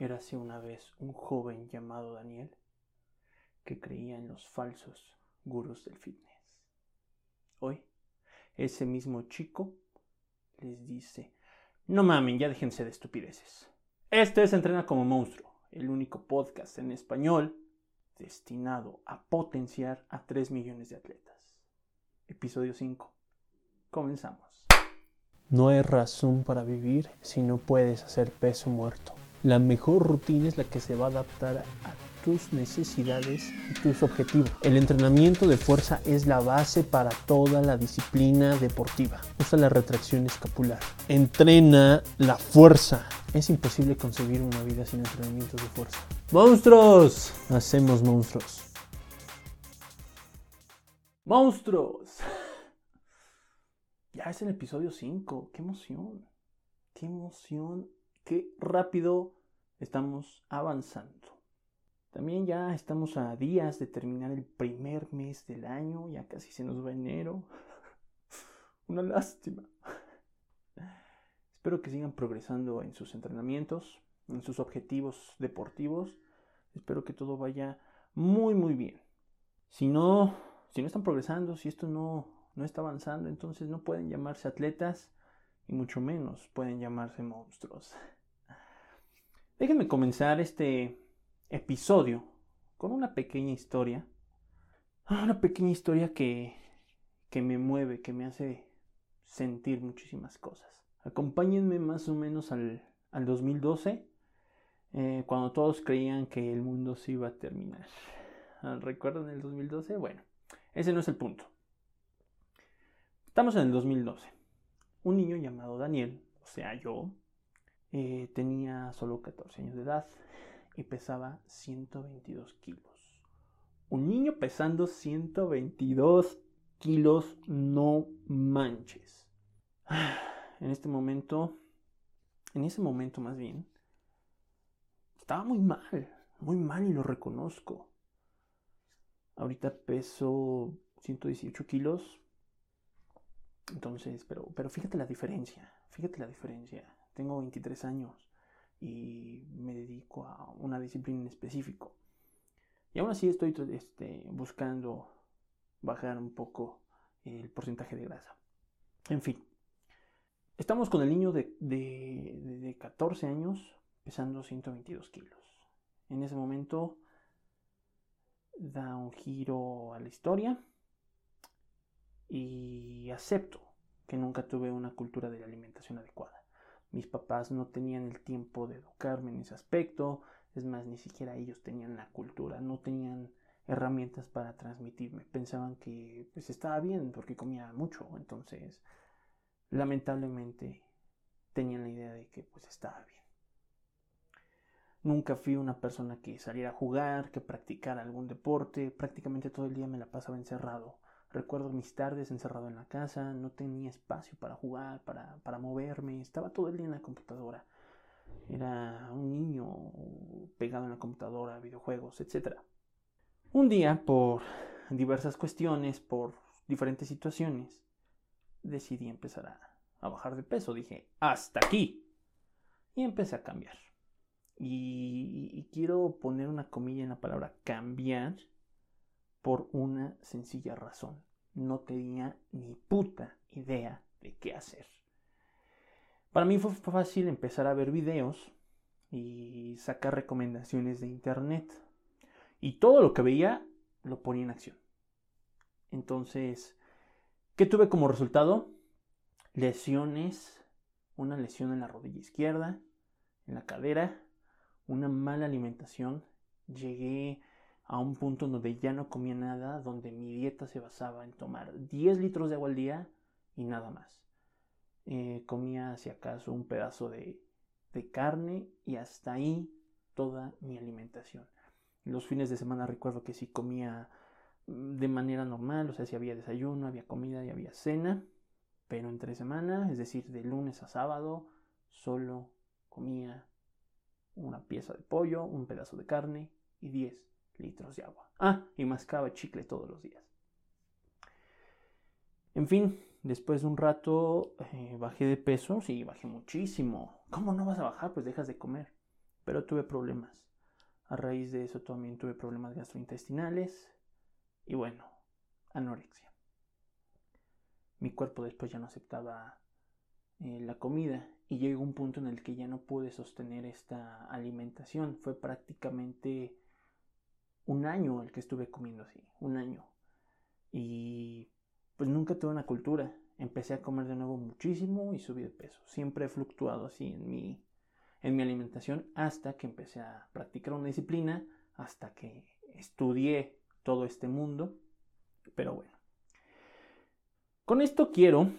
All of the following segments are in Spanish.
Érase una vez un joven llamado Daniel que creía en los falsos gurús del fitness. Hoy, ese mismo chico les dice, no mamen, ya déjense de estupideces. Este es Entrena como Monstruo, el único podcast en español destinado a potenciar a 3 millones de atletas. Episodio 5. Comenzamos. No hay razón para vivir si no puedes hacer peso muerto. La mejor rutina es la que se va a adaptar a tus necesidades y tus objetivos. El entrenamiento de fuerza es la base para toda la disciplina deportiva. Usa la retracción escapular. Entrena la fuerza. Es imposible concebir una vida sin entrenamiento de fuerza. ¡Monstruos! Hacemos monstruos. ¡Monstruos! Ya es el episodio 5. ¡Qué emoción! ¡Qué emoción! ¡Qué rápido estamos avanzando! También ya estamos a días de terminar el primer mes del año. Ya casi se nos va enero. Una lástima. Espero que sigan progresando en sus entrenamientos, en sus objetivos deportivos. Espero que todo vaya muy muy bien. Si no, si no están progresando, si esto no, no está avanzando, entonces no pueden llamarse atletas y mucho menos pueden llamarse monstruos. Déjenme comenzar este episodio con una pequeña historia. Una pequeña historia que, que me mueve, que me hace sentir muchísimas cosas. Acompáñenme más o menos al, al 2012, eh, cuando todos creían que el mundo se iba a terminar. ¿Recuerdan el 2012? Bueno, ese no es el punto. Estamos en el 2012. Un niño llamado Daniel, o sea yo, eh, tenía solo 14 años de edad y pesaba 122 kilos. Un niño pesando 122 kilos, no manches. En este momento, en ese momento más bien, estaba muy mal, muy mal y lo reconozco. Ahorita peso 118 kilos. Entonces, pero, pero fíjate la diferencia, fíjate la diferencia. Tengo 23 años y me dedico a una disciplina en específico. Y aún así estoy este, buscando bajar un poco el porcentaje de grasa. En fin, estamos con el niño de, de, de 14 años pesando 122 kilos. En ese momento da un giro a la historia y acepto que nunca tuve una cultura de la alimentación adecuada. Mis papás no tenían el tiempo de educarme en ese aspecto, es más, ni siquiera ellos tenían la cultura, no tenían herramientas para transmitirme. Pensaban que pues estaba bien porque comía mucho, entonces lamentablemente tenían la idea de que pues estaba bien. Nunca fui una persona que saliera a jugar, que practicara algún deporte, prácticamente todo el día me la pasaba encerrado. Recuerdo mis tardes encerrado en la casa, no tenía espacio para jugar, para, para moverme, estaba todo el día en la computadora. Era un niño pegado en la computadora, videojuegos, etc. Un día, por diversas cuestiones, por diferentes situaciones, decidí empezar a, a bajar de peso. Dije, hasta aquí. Y empecé a cambiar. Y, y, quiero poner una comilla en la palabra cambiar por una sencilla razón. No tenía ni puta idea de qué hacer. Para mí fue fácil empezar a ver videos y sacar recomendaciones de internet. Y todo lo que veía lo ponía en acción. Entonces, ¿qué tuve como resultado? Lesiones, una lesión en la rodilla izquierda, en la cadera, una mala alimentación. Llegué a un punto donde ya no comía nada, donde mi dieta se basaba en tomar 10 litros de agua al día y nada más. Eh, comía si acaso un pedazo de, carne y hasta ahí toda mi alimentación. Los fines de semana recuerdo que sí comía mm, de manera normal, o sea, si había desayuno, había comida y había cena, pero entre semana, es decir, de lunes a sábado, solo comía una pieza de pollo, un pedazo de carne y 10 litros de agua. Ah, y mascaba chicle todos los días. En fin, después de un rato eh, bajé de peso, sí, bajé muchísimo. ¿Cómo no vas a bajar? Pues dejas de comer. pero tuve problemas. A raíz de eso también tuve problemas gastrointestinales y bueno, anorexia. Mi cuerpo después ya no aceptaba eh, la comida y llegó un punto en el que ya no pude sostener esta alimentación. Fue prácticamente un año el que estuve comiendo así, un año. Y pues nunca tuve una cultura. Empecé a comer de nuevo muchísimo y subí de peso. Siempre he fluctuado así en mi, en mi alimentación hasta que empecé a practicar una disciplina, hasta que estudié todo este mundo. Pero bueno. Con esto quiero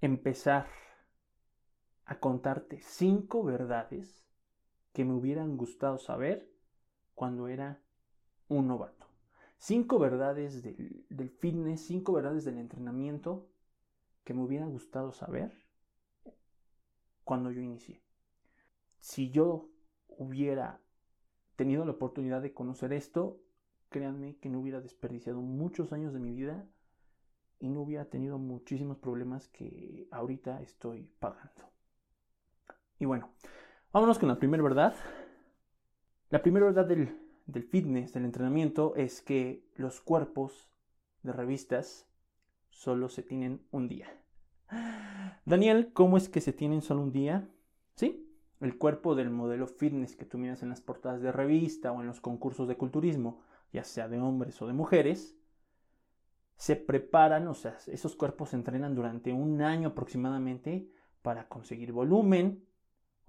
empezar a contarte cinco verdades que me hubieran gustado saber cuando era un novato. Cinco verdades del, fitness, cinco verdades del entrenamiento que me hubieran gustado saber cuando yo inicié. Si yo hubiera tenido la oportunidad de conocer esto, créanme que no hubiera desperdiciado muchos años de mi vida y no hubiera tenido muchísimos problemas que ahorita estoy pagando. Y bueno, vámonos con la primera verdad. La primera verdad del, fitness, del entrenamiento, es que los cuerpos de revistas solo se tienen un día. Daniel, ¿cómo es que se tienen solo un día? Sí, el cuerpo del modelo fitness que tú miras en las portadas de revista o en los concursos de culturismo, ya sea de hombres o de mujeres, se preparan, o sea, esos cuerpos se entrenan durante un año aproximadamente para conseguir volumen,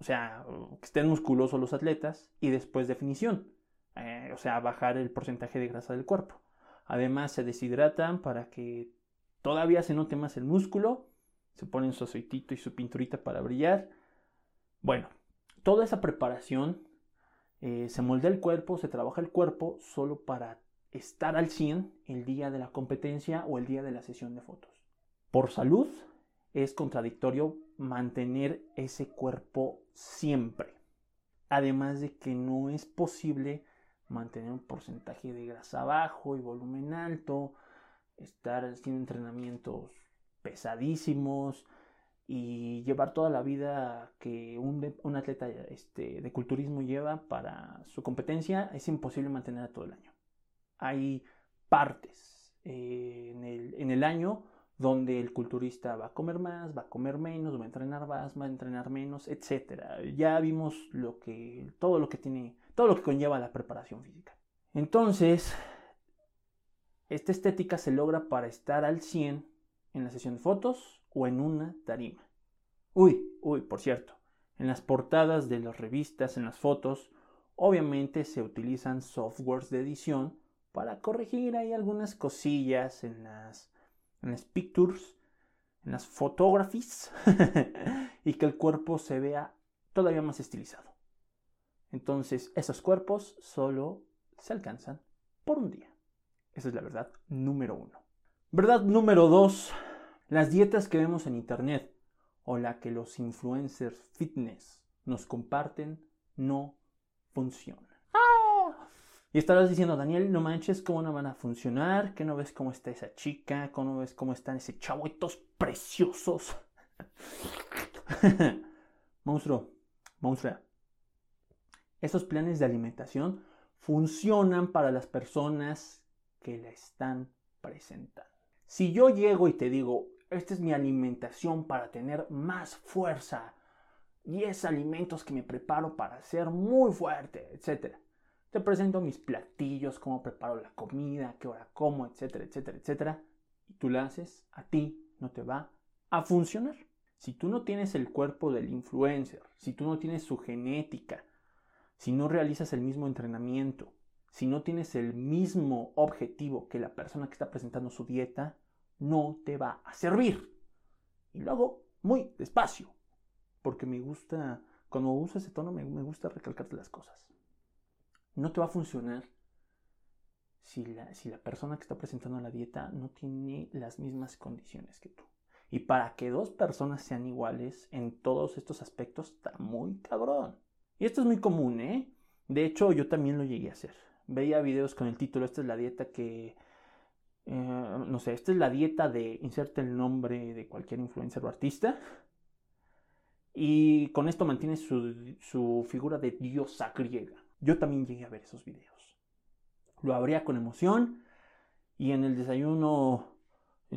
o sea, que estén musculosos los atletas y después definición, eh, o sea, bajar el porcentaje de grasa del cuerpo. Además, se deshidratan para que todavía se note más el músculo, se ponen su aceitito y su pinturita para brillar. Bueno, toda esa preparación eh, se moldea el cuerpo, se trabaja el cuerpo solo para estar al 100 el día de la competencia o el día de la sesión de fotos. Por salud es contradictorio mantener ese cuerpo siempre. Además de que no es posible mantener un porcentaje de grasa bajo y volumen alto, estar haciendo entrenamientos pesadísimos y llevar toda la vida que un, atleta este, de culturismo lleva para su competencia es imposible mantener todo el año. Hay partes eh, en, el, en el año donde el culturista va a comer más, va a comer menos, va a entrenar más, va a entrenar menos, etc. Ya vimos lo que, todo lo que tiene, todo lo que conlleva la preparación física. Entonces, esta estética se logra para estar al 100 en la sesión de fotos o en una tarima. Uy, uy, por cierto, en las portadas de las revistas, en las fotos, obviamente se utilizan softwares de edición para corregir ahí algunas cosillas en las en las pictures, en las photographies, y que el cuerpo se vea todavía más estilizado. Entonces, esos cuerpos solo se alcanzan por un día. Esa es la verdad número uno. Verdad número dos, las dietas que vemos en internet o la que los influencers fitness nos comparten no funcionan. Y estarás diciendo, Daniel, no manches, ¿cómo no van a funcionar? ¿Que no ves cómo está esa chica? ¿Cómo no ves cómo están ese chavo preciosos? monstruo, monstrua. Esos planes de alimentación funcionan para las personas que la están presentando. Si yo llego y te digo, esta es mi alimentación para tener más fuerza, 10 alimentos que me preparo para ser muy fuerte, etcétera te presento mis platillos, cómo preparo la comida, qué hora como, etcétera, etcétera, etcétera. Y tú la haces, a ti no te va a funcionar. Si tú no tienes el cuerpo del influencer, si tú no tienes su genética, si no realizas el mismo entrenamiento, si no tienes el mismo objetivo que la persona que está presentando su dieta, no te va a servir. Y lo hago muy despacio, porque me gusta, cuando uso ese tono, me, me gusta recalcarte las cosas no te va a funcionar si la, si la persona que está presentando la dieta no tiene las mismas condiciones que tú. Y para que dos personas sean iguales en todos estos aspectos está muy cabrón. Y esto es muy común, ¿eh? De hecho, yo también lo llegué a hacer. Veía videos con el título, esta es la dieta que... Eh, no sé, esta es la dieta de... Inserte el nombre de cualquier influencer o artista. Y con esto mantiene su, su figura de diosa griega. Yo también llegué a ver esos videos. Lo abría con emoción y en el desayuno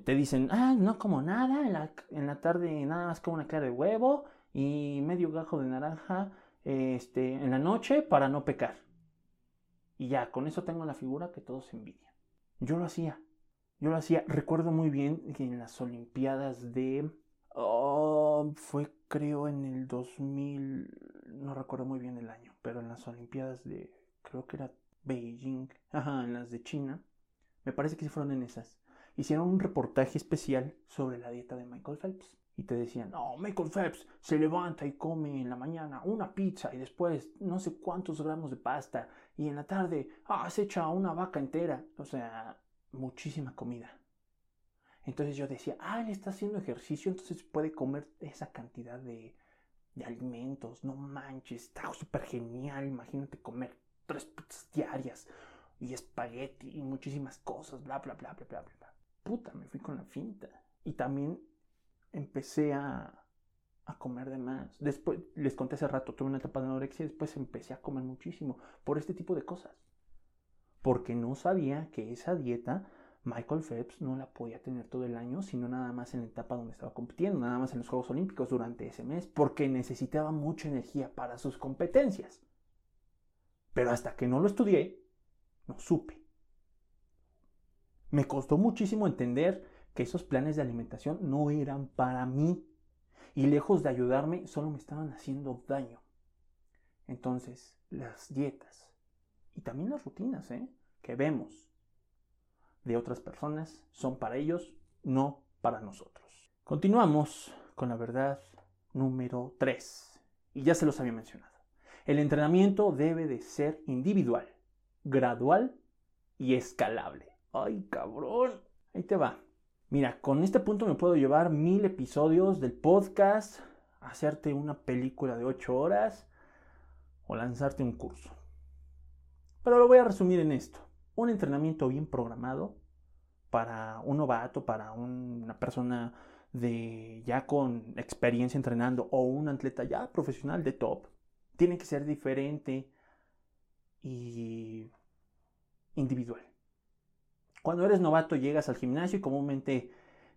te dicen, ah, no como nada, en la, en la tarde nada más como una cara de huevo y medio gajo de naranja este, en la noche para no pecar. Y ya, con eso tengo la figura que todos envidian. Yo lo hacía. Yo lo hacía. Recuerdo muy bien que en las Olimpiadas de... Oh, fue creo en el 2000... No recuerdo muy bien el año, pero en las Olimpiadas de... Creo que era Beijing. Ajá, en las de China. Me parece que sí fueron en esas. Hicieron un reportaje especial sobre la dieta de Michael Phelps y te decían, no, Michael Phelps se levanta y come en la mañana una pizza y después no sé cuántos gramos de pasta y en la tarde ah, se echa una vaca entera, o sea, muchísima comida. Entonces yo decía, ah, él está haciendo ejercicio, entonces puede comer esa cantidad de, de alimentos, no manches, está súper genial, imagínate comer tres pizzas diarias y espagueti y muchísimas cosas, bla, bla, bla, bla, bla, bla. Puta, me fui con la finta. Y también empecé a, a comer de más. Después, les conté hace rato, tuve una etapa de anorexia y después empecé a comer muchísimo por este tipo de cosas. Porque no sabía que esa dieta Michael Phelps no la podía tener todo el año, sino nada más en la etapa donde estaba compitiendo, nada más en los Juegos Olímpicos durante ese mes, porque necesitaba mucha energía para sus competencias. Pero hasta que no lo estudié, no supe. Me costó muchísimo entender que esos planes de alimentación no eran para mí y lejos de ayudarme solo me estaban haciendo daño. Entonces, las dietas y también las rutinas ¿eh? que vemos de otras personas son para ellos, no para nosotros. Continuamos con la verdad número 3. Y ya se los había mencionado. El entrenamiento debe de ser individual, gradual y escalable. ¡Ay, cabrón! Ahí te va. Mira, con este punto me puedo llevar mil episodios del podcast, hacerte una película de ocho horas o lanzarte un curso. Pero lo voy a resumir en esto. Un entrenamiento bien programado para un novato, para una persona de ya con experiencia entrenando o un atleta ya profesional de top, tiene que ser diferente y individual. Cuando eres novato llegas al gimnasio y comúnmente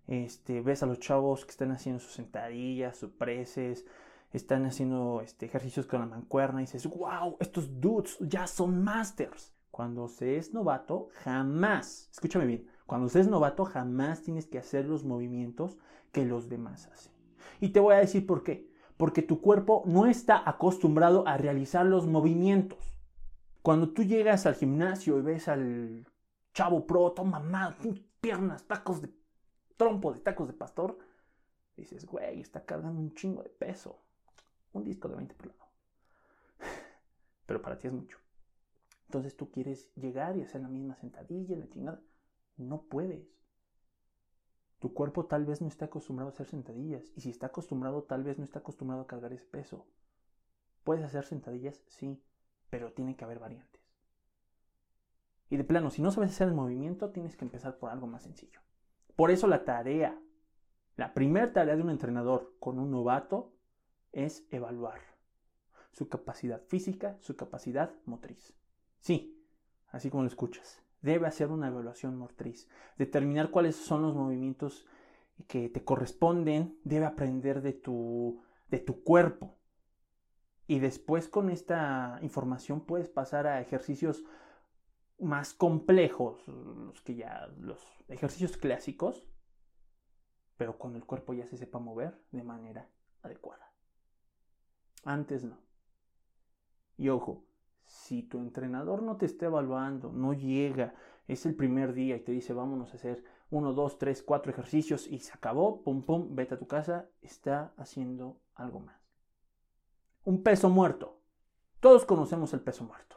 este, ves a los chavos que están haciendo sus sentadillas, sus preses, están haciendo este, ejercicios con la mancuerna y dices, wow, estos dudes ya son masters. Cuando se es novato, jamás, escúchame bien, cuando se es novato jamás tienes que hacer los movimientos que los demás hacen. Y te voy a decir por qué. Porque tu cuerpo no está acostumbrado a realizar los movimientos. Cuando tú llegas al gimnasio y ves al chavo pro, toma más, piernas, tacos de trompo, de tacos de pastor. dices, güey, está cargando un chingo de peso. Un disco de 20 por lado. Pero para ti es mucho. Entonces tú quieres llegar y hacer la misma sentadilla, la chingada. No puedes. Tu cuerpo tal vez no está acostumbrado a hacer sentadillas. Y si está acostumbrado, tal vez no está acostumbrado a cargar ese peso. ¿Puedes hacer sentadillas? Sí. Pero tiene que haber variantes. Y de plano, si no sabes hacer el movimiento, tienes que empezar por algo más sencillo. Por eso la tarea, la primera tarea de un entrenador con un novato es evaluar su capacidad física, su capacidad motriz. Sí, así como lo escuchas. Debe hacer una evaluación motriz, determinar cuáles son los movimientos que te corresponden, debe aprender de tu, de tu cuerpo. Y después con esta información puedes pasar a ejercicios más complejos, los que ya, los ejercicios clásicos, pero cuando el cuerpo ya se sepa mover de manera adecuada. Antes no. Y ojo, si tu entrenador no te está evaluando, no llega, es el primer día y te dice vámonos a hacer uno, dos, tres, cuatro ejercicios y se acabó, pum, pum, vete a tu casa, está haciendo algo más. Un peso muerto. Todos conocemos el peso muerto.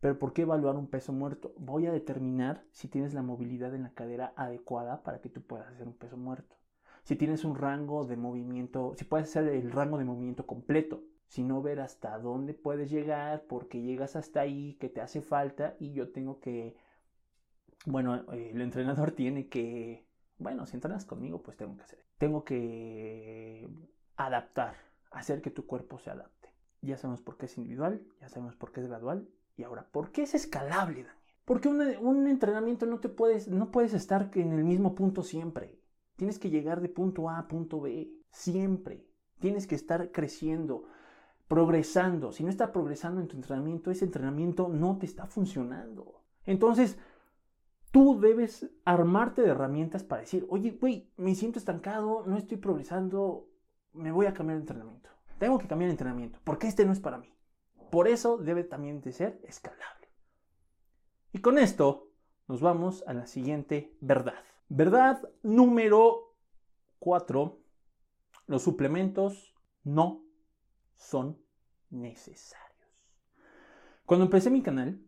Pero ¿por qué evaluar un peso muerto? Voy a determinar si tienes la movilidad en la cadera adecuada para que tú puedas hacer un peso muerto. Si tienes un rango de movimiento, si puedes hacer el rango de movimiento completo. Si no ver hasta dónde puedes llegar, porque llegas hasta ahí, que te hace falta y yo tengo que, bueno, el entrenador tiene que, bueno, si entrenas conmigo, pues tengo que hacer. Tengo que adaptar hacer que tu cuerpo se adapte. Ya sabemos por qué es individual, ya sabemos por qué es gradual y ahora, ¿por qué es escalable, Daniel? Porque un, entrenamiento no te puedes, no puedes estar en el mismo punto siempre. Tienes que llegar de punto A a punto B, siempre. Tienes que estar creciendo, progresando. Si no estás progresando en tu entrenamiento, ese entrenamiento no te está funcionando. Entonces, tú debes armarte de herramientas para decir, oye, güey, me siento estancado, no estoy progresando, me voy a cambiar de entrenamiento. Tengo que cambiar de entrenamiento, porque este no es para mí. Por eso debe también de ser escalable. Y con esto nos vamos a la siguiente verdad. Verdad número 4. Los suplementos no son necesarios. Cuando empecé mi canal,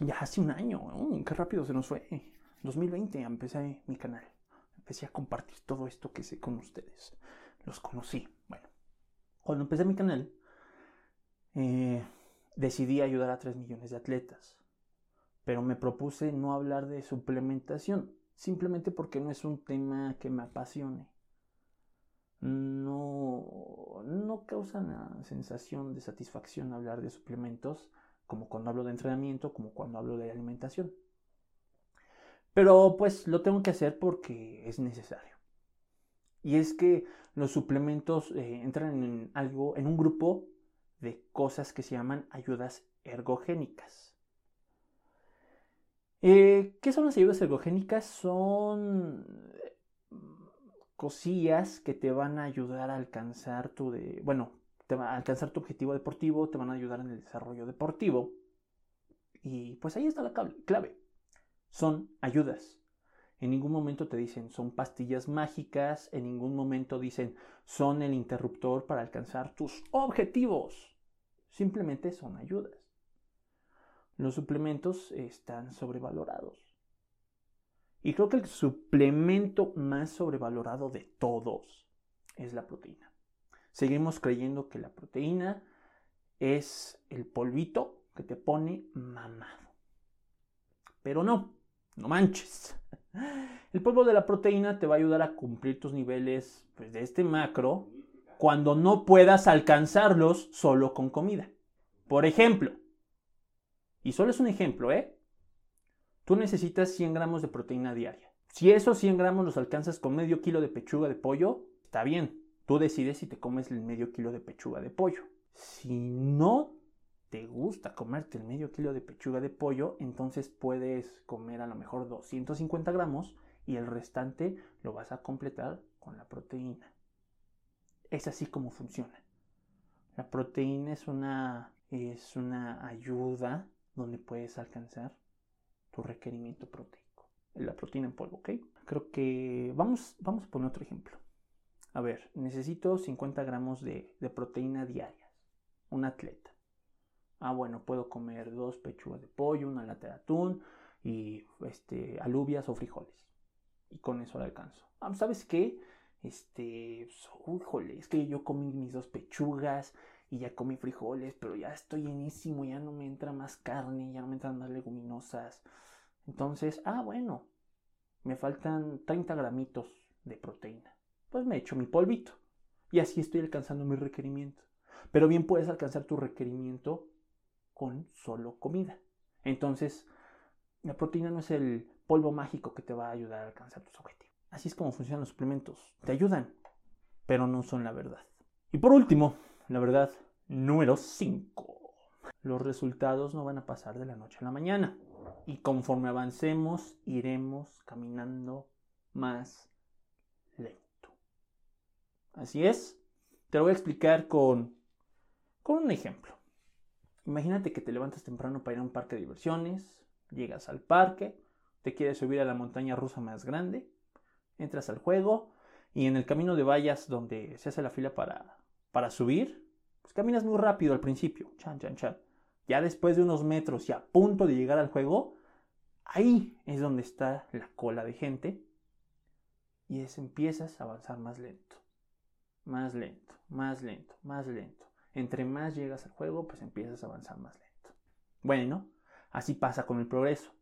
ya hace un año, qué rápido se nos fue. 2020 empecé mi canal. Empecé a compartir todo esto que sé con ustedes. Los conocí. Bueno, cuando empecé mi canal, eh, decidí ayudar a 3 millones de atletas. Pero me propuse no hablar de suplementación, simplemente porque no es un tema que me apasione. No, no causa una sensación de satisfacción hablar de suplementos como cuando hablo de entrenamiento, como cuando hablo de alimentación. Pero pues lo tengo que hacer porque es necesario. Y es que los suplementos eh, entran en algo, en un grupo de cosas que se llaman ayudas ergogénicas. Eh, ¿Qué son las ayudas ergogénicas? Son cosillas que te van a ayudar a alcanzar tu de, bueno, alcanzar tu objetivo deportivo, te van a ayudar en el desarrollo deportivo. Y pues ahí está la clave. Son ayudas. En ningún momento te dicen son pastillas mágicas, en ningún momento dicen son el interruptor para alcanzar tus objetivos. Simplemente son ayudas. Los suplementos están sobrevalorados. Y creo que el suplemento más sobrevalorado de todos es la proteína. Seguimos creyendo que la proteína es el polvito que te pone mamado. Pero no, no manches. El polvo de la proteína te va a ayudar a cumplir tus niveles pues, de este macro cuando no puedas alcanzarlos solo con comida. Por ejemplo, y solo es un ejemplo, ¿eh? Tú necesitas 100 gramos de proteína diaria. Si esos 100 gramos los alcanzas con medio kilo de pechuga de pollo, está bien. Tú decides si te comes el medio kilo de pechuga de pollo. Si no te gusta comerte el medio kilo de pechuga de pollo, entonces puedes comer a lo mejor 250 gramos y el restante lo vas a completar con la proteína. Es así como funciona. La proteína es una, es una ayuda donde puedes alcanzar tu requerimiento proteico. La proteína en polvo, ¿ok? Creo que vamos, vamos a poner otro ejemplo. A ver, necesito 50 gramos de, proteína diarias. Un atleta. Ah, bueno, puedo comer dos pechugas de pollo, una lata de atún y este, alubias o frijoles. Y con eso le alcanzo. Ah, ¿Sabes qué? Este, híjole, es que yo comí mis dos pechugas y ya comí frijoles, pero ya estoy llenísimo, ya no me entra más carne, ya no me entran más leguminosas. Entonces, ah, bueno, me faltan 30 gramitos de proteína pues me echo mi polvito. Y así estoy alcanzando mi requerimiento. Pero bien puedes alcanzar tu requerimiento con solo comida. Entonces, la proteína no es el polvo mágico que te va a ayudar a alcanzar tus objetivos. Así es como funcionan los suplementos. Te ayudan, pero no son la verdad. Y por último, la verdad número 5. Los resultados no van a pasar de la noche a la mañana. Y conforme avancemos, iremos caminando más lento. Así es. Te lo voy a explicar con, con un ejemplo. Imagínate que te levantas temprano para ir a un parque de diversiones, llegas al parque, te quieres subir a la montaña rusa más grande, entras al juego y en el camino de vallas donde se hace la fila para, para subir, pues caminas muy rápido al principio, chan, chan, chan. Ya después de unos metros y a punto de llegar al juego, ahí es donde está la cola de gente y es, empiezas a avanzar más lento más lento, más lento, más lento. Entre más llegas al juego, pues empiezas a avanzar más lento. Bueno, así pasa con el progreso.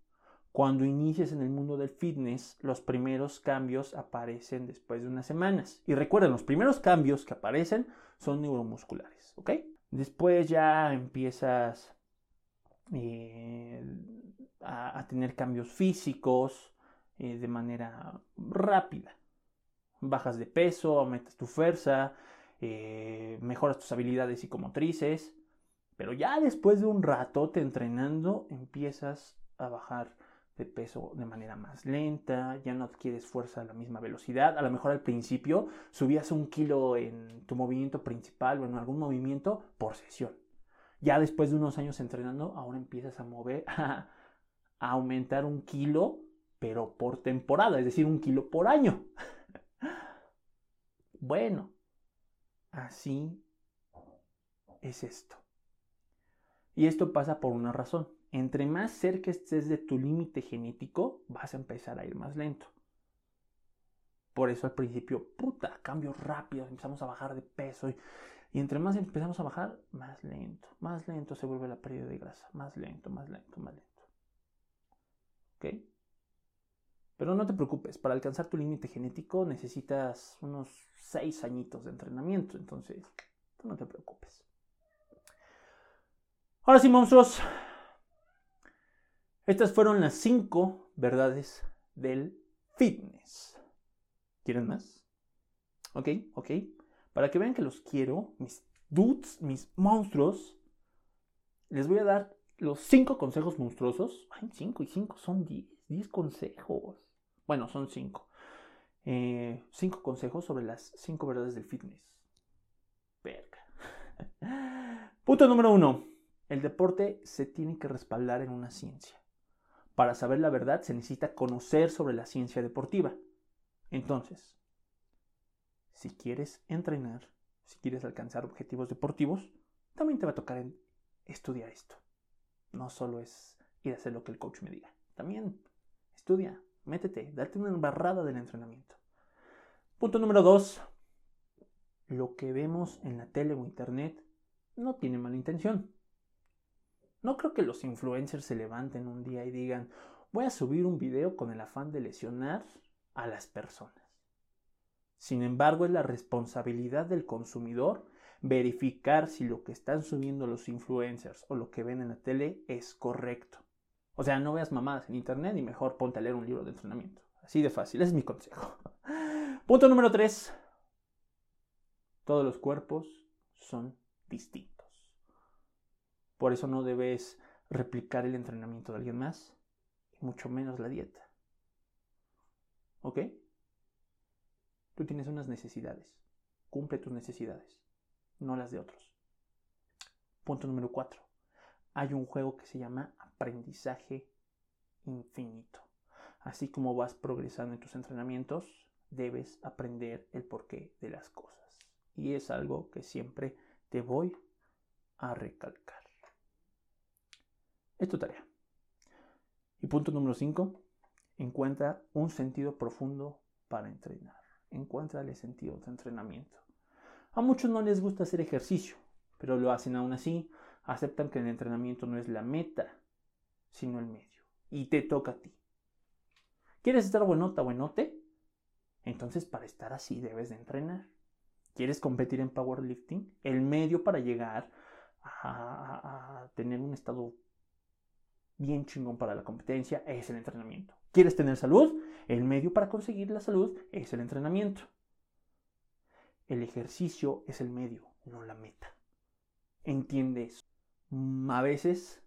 Cuando inicias en el mundo del fitness, los primeros cambios aparecen después de unas semanas. Y recuerden, los primeros cambios que aparecen son neuromusculares, ¿ok? Después ya empiezas eh, a, tener cambios físicos eh, de manera rápida. Bajas de peso, aumentas tu fuerza, eh, mejoras tus habilidades psicomotrices, pero ya después de un rato te entrenando empiezas a bajar de peso de manera más lenta, ya no adquieres fuerza a la misma velocidad. A lo mejor al principio subías un kilo en tu movimiento principal o en algún movimiento por sesión. Ya después de unos años entrenando, ahora empiezas a mover, a, aumentar un kilo, pero por temporada, es decir, un kilo por año. bueno, así es esto. Y esto pasa por una razón entre más cerca estés de tu límite genético, vas a empezar a ir más lento. Por eso al principio, puta, cambios rápidos, empezamos a bajar de peso. Y, entre más empezamos a bajar, más lento, más lento se vuelve la pérdida de grasa. Más lento, más lento, más lento. ¿Ok? Pero no te preocupes, para alcanzar tu límite genético necesitas unos 6 añitos de entrenamiento. Entonces, no te preocupes. Ahora sí, monstruos, estas fueron las cinco verdades del fitness. ¿Quieren más? Ok, ok. Para que vean que los quiero, mis dudes, mis monstruos, les voy a dar los cinco consejos monstruosos. Ay, cinco y cinco son diez. Diez consejos. Bueno, son cinco. Eh, cinco consejos sobre las cinco verdades del fitness. Verga. Punto número uno. El deporte se tiene que respaldar en una ciencia. Para saber la verdad se necesita conocer sobre la ciencia deportiva. Entonces, si quieres entrenar, si quieres alcanzar objetivos deportivos, también te va a tocar estudiar esto. No solo es ir a hacer lo que el coach me diga. También estudia, métete, date una embarrada del entrenamiento. Punto número dos. Lo que vemos en la tele o internet no tiene mala intención. No creo que los influencers se levanten un día y digan, voy a subir un video con el afán de lesionar a las personas. Sin embargo, es la responsabilidad del consumidor verificar si lo que están subiendo los influencers o lo que ven en la tele es correcto. O sea, no veas mamadas en internet y mejor ponte a leer un libro de entrenamiento. Así de fácil, ese es mi consejo. Punto número 3. Todos los cuerpos son distintos. Por eso no debes replicar el entrenamiento de alguien más, mucho menos la dieta. ¿Ok? Tú tienes unas necesidades. Cumple tus necesidades, no las de otros. Punto número 4. Hay un juego que se llama aprendizaje infinito. Así como vas progresando en tus entrenamientos, debes aprender el porqué de las cosas. Y es algo que siempre te voy a recalcar. Es tu tarea. Y punto número 5. Encuentra un sentido profundo para entrenar. el sentido de entrenamiento. A muchos no les gusta hacer ejercicio, pero lo hacen aún así. Aceptan que el entrenamiento no es la meta, sino el medio. Y te toca a ti. ¿Quieres estar buenota, buenote? Entonces para estar así debes de entrenar. ¿Quieres competir en powerlifting? El medio para llegar a, a tener un estado bien chingón para la competencia es el entrenamiento. ¿Quieres tener salud? El medio para conseguir la salud es el entrenamiento. El ejercicio es el medio, no la meta. Entiende eso. Mm, a veces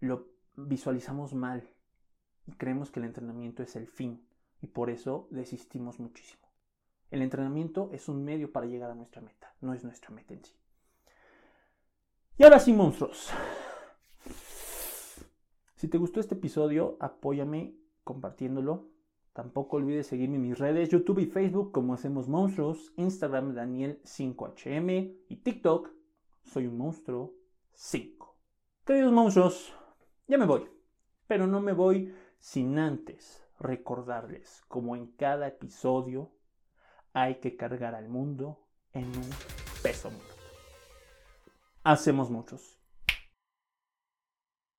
lo visualizamos mal y creemos que el entrenamiento es el fin y por eso desistimos muchísimo. El entrenamiento es un medio para llegar a nuestra meta, no es nuestra meta en sí. Y ahora sí, monstruos. Si te gustó este episodio, apóyame compartiéndolo. Tampoco olvides seguirme en mis redes, YouTube y Facebook como Hacemos Monstruos, Instagram Daniel5HM y TikTok Soy un monstruo 5. Queridos monstruos, ya me voy, pero no me voy sin antes recordarles como en cada episodio hay que cargar al mundo en un peso muerto. Hacemos muchos.